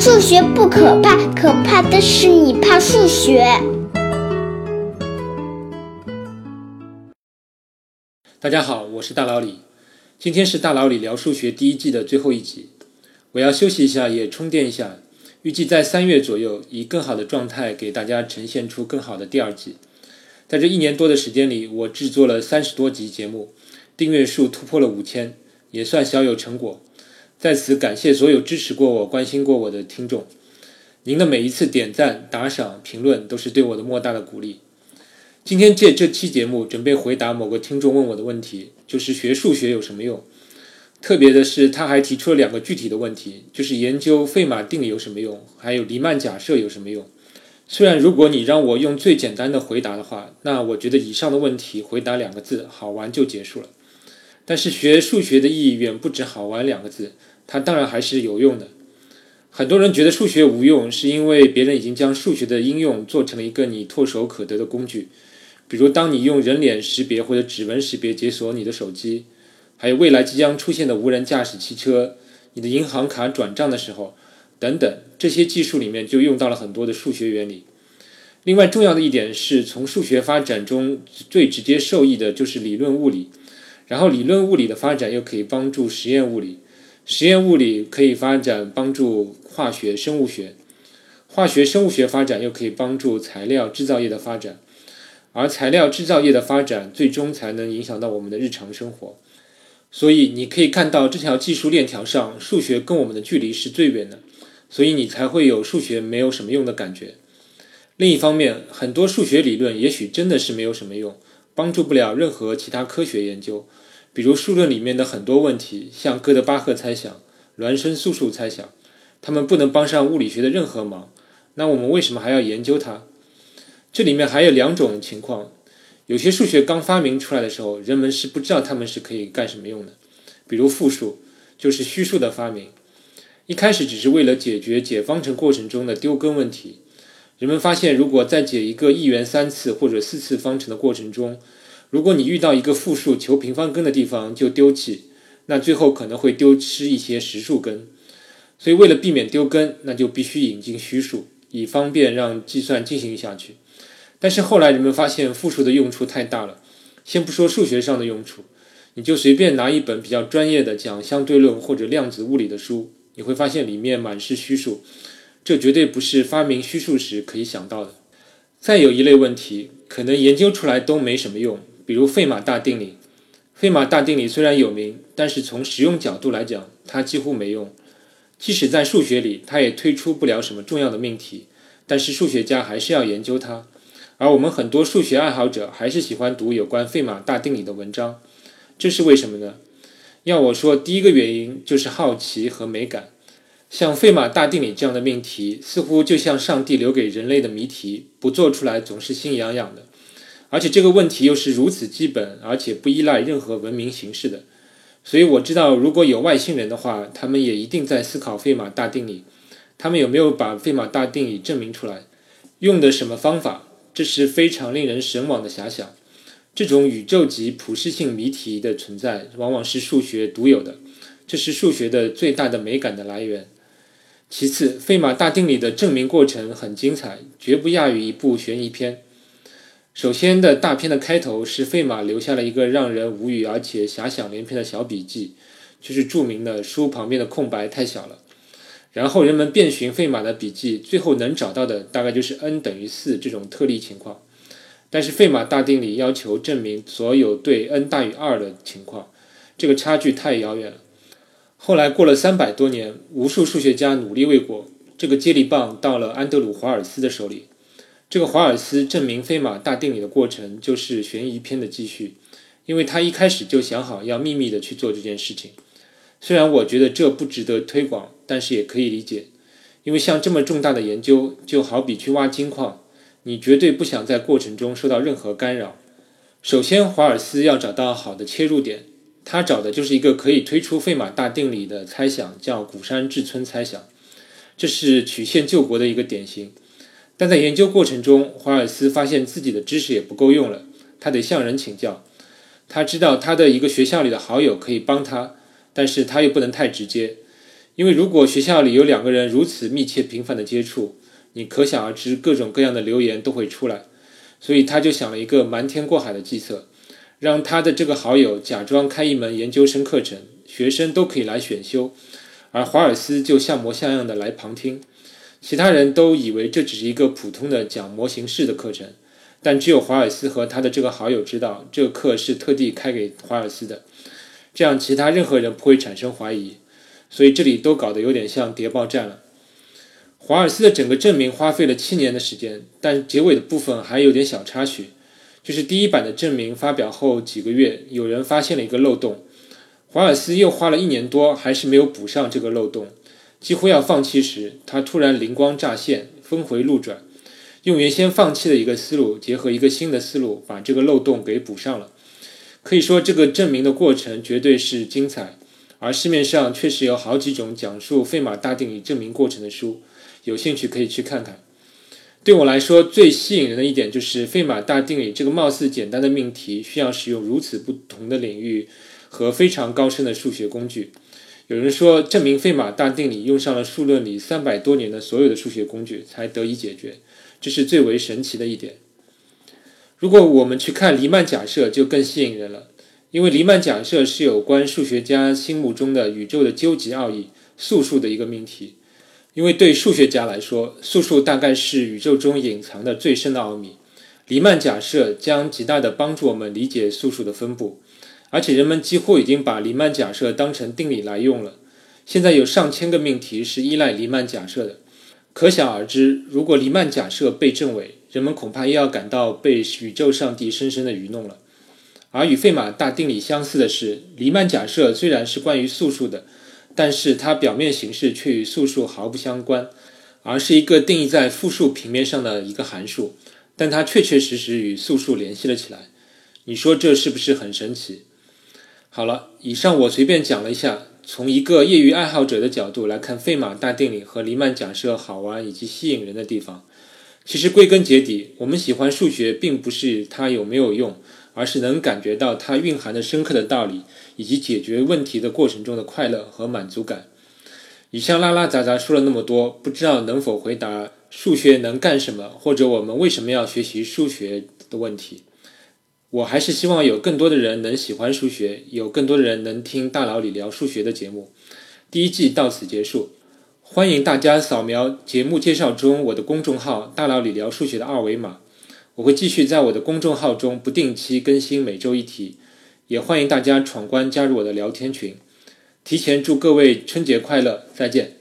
数学不可怕，可怕的是你怕数学。大家好，我是大老李，今天是大老李聊数学第一季的最后一集，我要休息一下，也充电一下，预计在三月左右以更好的状态给大家呈现出更好的第二季。在这一年多的时间里，我制作了三十多集节目，订阅数突破了五千，也算小有成果。在此感谢所有支持过我、关心过我的听众，您的每一次点赞、打赏、评论都是对我的莫大的鼓励。今天借这期节目，准备回答某个听众问我的问题，就是学数学有什么用？特别的是，他还提出了两个具体的问题，就是研究费马定理有什么用，还有黎曼假设有什么用。虽然如果你让我用最简单的回答的话，那我觉得以上的问题回答两个字“好玩”就结束了。但是学数学的意义远不止“好玩”两个字。它当然还是有用的。很多人觉得数学无用，是因为别人已经将数学的应用做成了一个你唾手可得的工具。比如，当你用人脸识别或者指纹识别解锁你的手机，还有未来即将出现的无人驾驶汽车、你的银行卡转账的时候，等等，这些技术里面就用到了很多的数学原理。另外，重要的一点是从数学发展中最直接受益的就是理论物理，然后理论物理的发展又可以帮助实验物理。实验物理可以发展帮助化学、生物学，化学、生物学发展又可以帮助材料制造业的发展，而材料制造业的发展最终才能影响到我们的日常生活。所以你可以看到这条技术链条上，数学跟我们的距离是最远的，所以你才会有数学没有什么用的感觉。另一方面，很多数学理论也许真的是没有什么用，帮助不了任何其他科学研究。比如数论里面的很多问题，像哥德巴赫猜想、孪生素数猜想，它们不能帮上物理学的任何忙。那我们为什么还要研究它？这里面还有两种情况：有些数学刚发明出来的时候，人们是不知道它们是可以干什么用的。比如复数，就是虚数的发明，一开始只是为了解决解方程过程中的丢根问题。人们发现，如果在解一个一元三次或者四次方程的过程中，如果你遇到一个负数求平方根的地方就丢弃，那最后可能会丢失一些实数根。所以为了避免丢根，那就必须引进虚数，以方便让计算进行下去。但是后来人们发现负数的用处太大了，先不说数学上的用处，你就随便拿一本比较专业的讲相对论或者量子物理的书，你会发现里面满是虚数，这绝对不是发明虚数时可以想到的。再有一类问题，可能研究出来都没什么用。比如费马大定理，费马大定理虽然有名，但是从实用角度来讲，它几乎没用。即使在数学里，它也推出不了什么重要的命题，但是数学家还是要研究它。而我们很多数学爱好者还是喜欢读有关费马大定理的文章，这是为什么呢？要我说，第一个原因就是好奇和美感。像费马大定理这样的命题，似乎就像上帝留给人类的谜题，不做出来总是心痒痒的。而且这个问题又是如此基本，而且不依赖任何文明形式的，所以我知道，如果有外星人的话，他们也一定在思考费马大定理。他们有没有把费马大定理证明出来？用的什么方法？这是非常令人神往的遐想。这种宇宙级普适性谜题的存在，往往是数学独有的，这是数学的最大的美感的来源。其次，费马大定理的证明过程很精彩，绝不亚于一部悬疑片。首先的大片的开头是费马留下了一个让人无语而且遐想连篇的小笔记，就是著名的书旁边的空白太小了。然后人们遍寻费马的笔记，最后能找到的大概就是 n 等于四这种特例情况。但是费马大定理要求证明所有对 n 大于二的情况，这个差距太遥远了。后来过了三百多年，无数数学家努力未果，这个接力棒到了安德鲁·华尔斯的手里。这个华尔斯证明费马大定理的过程就是悬疑片的继续，因为他一开始就想好要秘密的去做这件事情。虽然我觉得这不值得推广，但是也可以理解，因为像这么重大的研究，就好比去挖金矿，你绝对不想在过程中受到任何干扰。首先，华尔斯要找到好的切入点，他找的就是一个可以推出费马大定理的猜想，叫谷山至村猜想，这是曲线救国的一个典型。但在研究过程中，华尔斯发现自己的知识也不够用了，他得向人请教。他知道他的一个学校里的好友可以帮他，但是他又不能太直接，因为如果学校里有两个人如此密切频繁的接触，你可想而知各种各样的流言都会出来。所以他就想了一个瞒天过海的计策，让他的这个好友假装开一门研究生课程，学生都可以来选修，而华尔斯就像模像样的来旁听。其他人都以为这只是一个普通的讲模型式的课程，但只有华尔斯和他的这个好友知道，这个课是特地开给华尔斯的。这样，其他任何人不会产生怀疑。所以这里都搞得有点像谍报战了。华尔斯的整个证明花费了七年的时间，但结尾的部分还有点小插曲，就是第一版的证明发表后几个月，有人发现了一个漏洞，华尔斯又花了一年多，还是没有补上这个漏洞。几乎要放弃时，他突然灵光乍现，峰回路转，用原先放弃的一个思路，结合一个新的思路，把这个漏洞给补上了。可以说，这个证明的过程绝对是精彩。而市面上确实有好几种讲述费马大定理证明过程的书，有兴趣可以去看看。对我来说，最吸引人的一点就是费马大定理这个貌似简单的命题，需要使用如此不同的领域和非常高深的数学工具。有人说，证明费马大定理用上了数论里三百多年的所有的数学工具才得以解决，这是最为神奇的一点。如果我们去看黎曼假设，就更吸引人了，因为黎曼假设是有关数学家心目中的宇宙的究极奥义——素数的一个命题。因为对数学家来说，素数大概是宇宙中隐藏的最深的奥秘。黎曼假设将极大的帮助我们理解素数的分布。而且人们几乎已经把黎曼假设当成定理来用了。现在有上千个命题是依赖黎曼假设的，可想而知，如果黎曼假设被证伪，人们恐怕又要感到被宇宙上帝深深的愚弄了。而与费马大定理相似的是，黎曼假设虽然是关于素数的，但是它表面形式却与素数毫不相关，而是一个定义在复数平面上的一个函数，但它确确实实与素数联系了起来。你说这是不是很神奇？好了，以上我随便讲了一下，从一个业余爱好者的角度来看费马大定理和黎曼假设好玩以及吸引人的地方。其实归根结底，我们喜欢数学，并不是它有没有用，而是能感觉到它蕴含的深刻的道理，以及解决问题的过程中的快乐和满足感。以上拉拉杂杂说了那么多，不知道能否回答数学能干什么，或者我们为什么要学习数学的问题。我还是希望有更多的人能喜欢数学，有更多的人能听大佬里聊数学的节目。第一季到此结束，欢迎大家扫描节目介绍中我的公众号“大佬里聊数学”的二维码，我会继续在我的公众号中不定期更新每周一题，也欢迎大家闯关加入我的聊天群。提前祝各位春节快乐，再见。